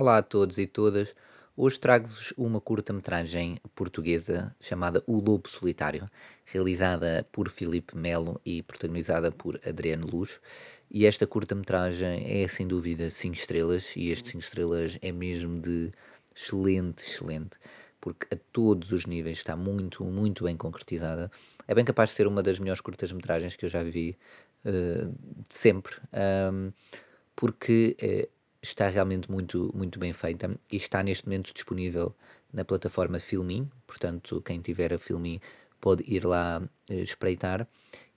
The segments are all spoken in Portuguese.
Olá a todos e todas. Hoje trago-vos uma curta-metragem portuguesa chamada O Lobo Solitário, realizada por Filipe Melo e protagonizada por Adriano Luz. E esta curta-metragem é sem dúvida 5 estrelas, e este 5 estrelas é mesmo de excelente, excelente, porque a todos os níveis está muito, muito bem concretizada. É bem capaz de ser uma das melhores curtas-metragens que eu já vi de sempre. Ahm, porque eh, está realmente muito, muito bem feita e está neste momento disponível na plataforma Filmin, portanto, quem tiver a Filmin pode ir lá eh, espreitar.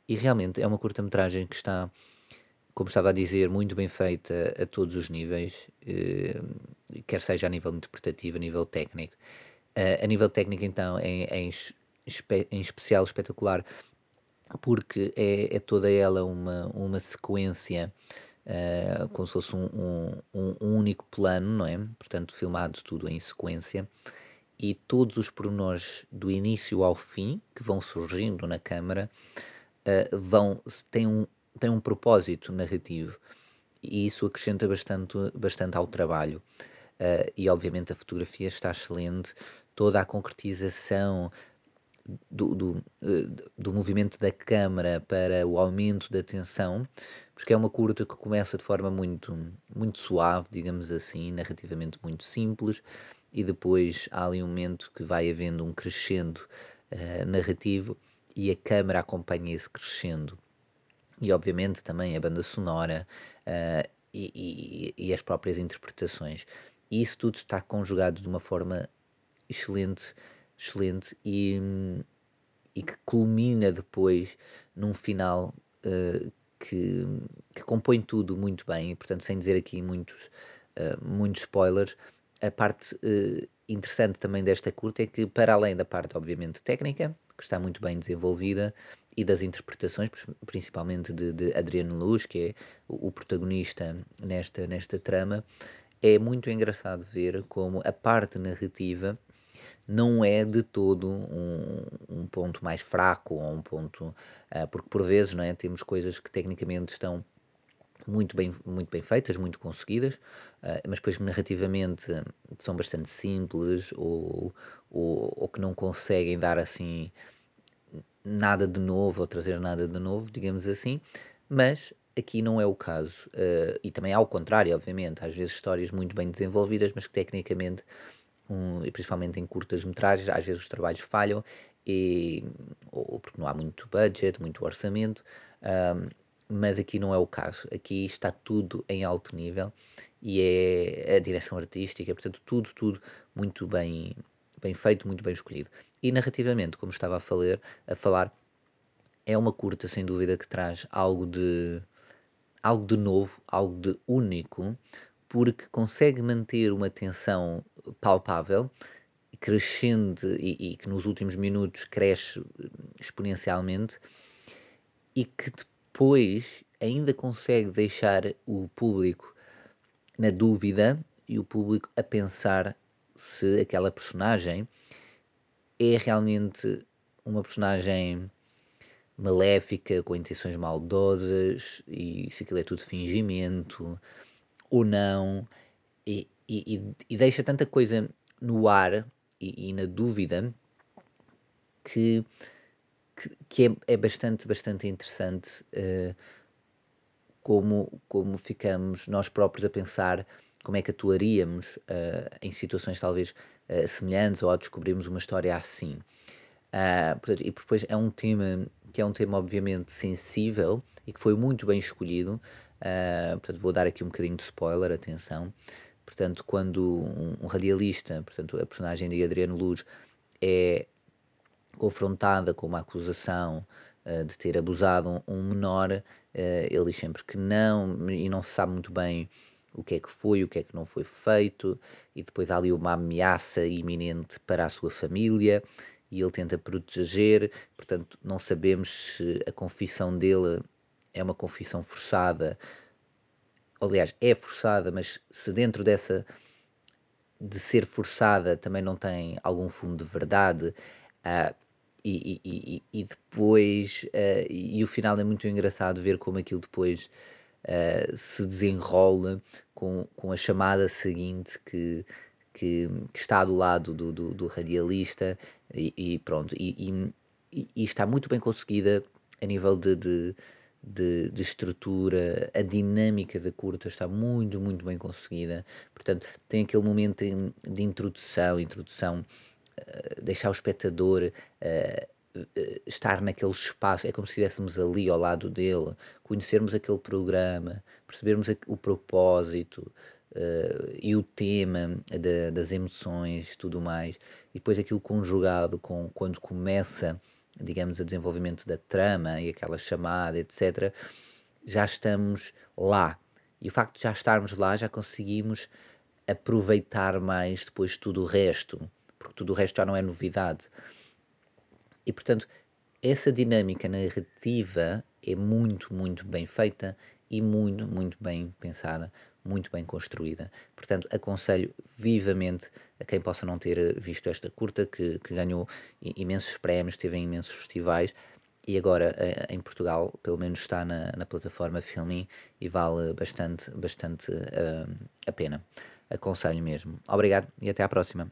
E realmente é uma curta-metragem que está, como estava a dizer, muito bem feita a todos os níveis, eh, quer seja a nível interpretativo, a nível técnico. Eh, a nível técnico, então, é, é em, espe- em especial espetacular porque é, é toda ela uma, uma sequência eh, como se fosse um, um- um- único plano, não é? Portanto, filmado tudo em sequência, e todos os pormenores do início ao fim que vão surgindo na câmara eh, vão, têm um, têm um propósito narrativo, e isso acrescenta bastante, bastante ao trabalho. Eh, e obviamente a fotografia está excelente, toda a concretização do, do, eh, do movimento da câmara para o aumento da tensão, porque é uma curta que começa de forma muito, muito suave, digamos assim, narrativamente muito simples, e depois há ali um momento que vai havendo um crescendo eh, narrativo e a câmara acompanha esse crescendo. E obviamente também a banda sonora eh, e, e- e as próprias interpretações. E isso tudo está conjugado de uma forma excelente, excelente e, hum, e que culmina depois num final eh, que, que compõe tudo muito bem, e portanto, sem dizer aqui muitos, eh, muitos spoilers, a parte eh, interessante também desta curta é que, para além da parte, obviamente, técnica, que está muito bem desenvolvida, e das interpretações, pr- principalmente de, de Adriano Luz, que é o, o protagonista nesta, nesta trama, é muito engraçado ver como a parte narrativa não é de todo um, um ponto mais fraco ou um ponto. ah, porque por vezes não é, temos coisas que tecnicamente estão muito bem, muito bem feitas, muito conseguidas, ah, mas depois narrativamente são bastante simples ou, ou, ou que não conseguem dar assim nada de novo ou trazer nada de novo, digamos assim, mas aqui não é o caso. Ah, e também ao contrário, obviamente, às vezes histórias muito bem desenvolvidas, mas que tecnicamente um, principalmente em curtas metragens, às vezes os trabalhos falham, e, ou porque não há muito budget, muito orçamento, ahm, mas aqui não é o caso. Aqui está tudo em alto nível e é a direção artística, portanto, tudo, tudo muito bem, bem feito, muito bem escolhido. E narrativamente, como estava a falar, a falar, é uma curta, sem dúvida, que traz algo de algo de novo, algo de único, porque consegue manter uma tensão palpável, crescendo e, e que nos últimos minutos cresce eh, exponencialmente e que depois ainda consegue deixar o público na dúvida e o público a pensar se aquela personagem é realmente uma personagem maléfica, com intenções maldosas, e se aquilo é tudo fingimento ou não, e, e, e- e deixa tanta coisa no ar e, e na dúvida que, que, que é, é bastante, bastante interessante eh, como, como ficamos nós próprios a pensar como é que atuaríamos eh, em situações talvez eh, semelhantes ou ao descobrirmos uma história assim. Ah, portanto, e depois é um tema que é um tema obviamente sensível e que foi muito bem escolhido. Ah, portanto, vou dar aqui um bocadinho de spoiler, atenção. Portanto, quando um, radialista, portanto, a personagem de Adriano Luz é confrontada com uma acusação ah, de ter abusado um, um menor, ah, ele diz sempre que não e não se sabe muito bem o que é que foi, o que é que não foi feito, e depois há ali uma ameaça iminente para a sua família, e ele tenta proteger, portanto, não sabemos se a confissão dele é uma confissão forçada, aliás, é forçada, mas se dentro dessa de ser forçada também não tem algum fundo de verdade, ah, e, e- e- e depois, ah, e, o final é muito engraçado ver como aquilo depois uh, se desenrola com, com a chamada seguinte que, que, que está do lado do, do, do radialista e, pronto, e, está muito bem conseguida a nível de, de, de, de, estrutura, a dinâmica da curta está muito, muito bem conseguida, portanto tem aquele momento de introdução, introdução, uh, deixar o espectador uh, estar naquele espaço, é como se estivéssemos ali ao lado dele, conhecermos aquele programa, percebermos o propósito e o tema de, das emoções tudo mais, e depois aquilo conjugado com quando começa, digamos, o desenvolvimento da trama e aquela chamada, etc., já estamos lá. E o facto de já estarmos lá, já conseguimos aproveitar mais depois tudo o resto, porque tudo o resto já não é novidade. E portanto, essa dinâmica narrativa é muito, muito bem feita e muito, muito bem pensada, muito bem construída. Portanto, aconselho vivamente a quem possa não ter visto esta curta, que, que ganhou imensos prémios, esteve em imensos festivais e agora eh, em Portugal, pelo menos está na, na plataforma Filmin e vale bastante, bastante uh, a pena. Aconselho mesmo. Obrigado e até à próxima.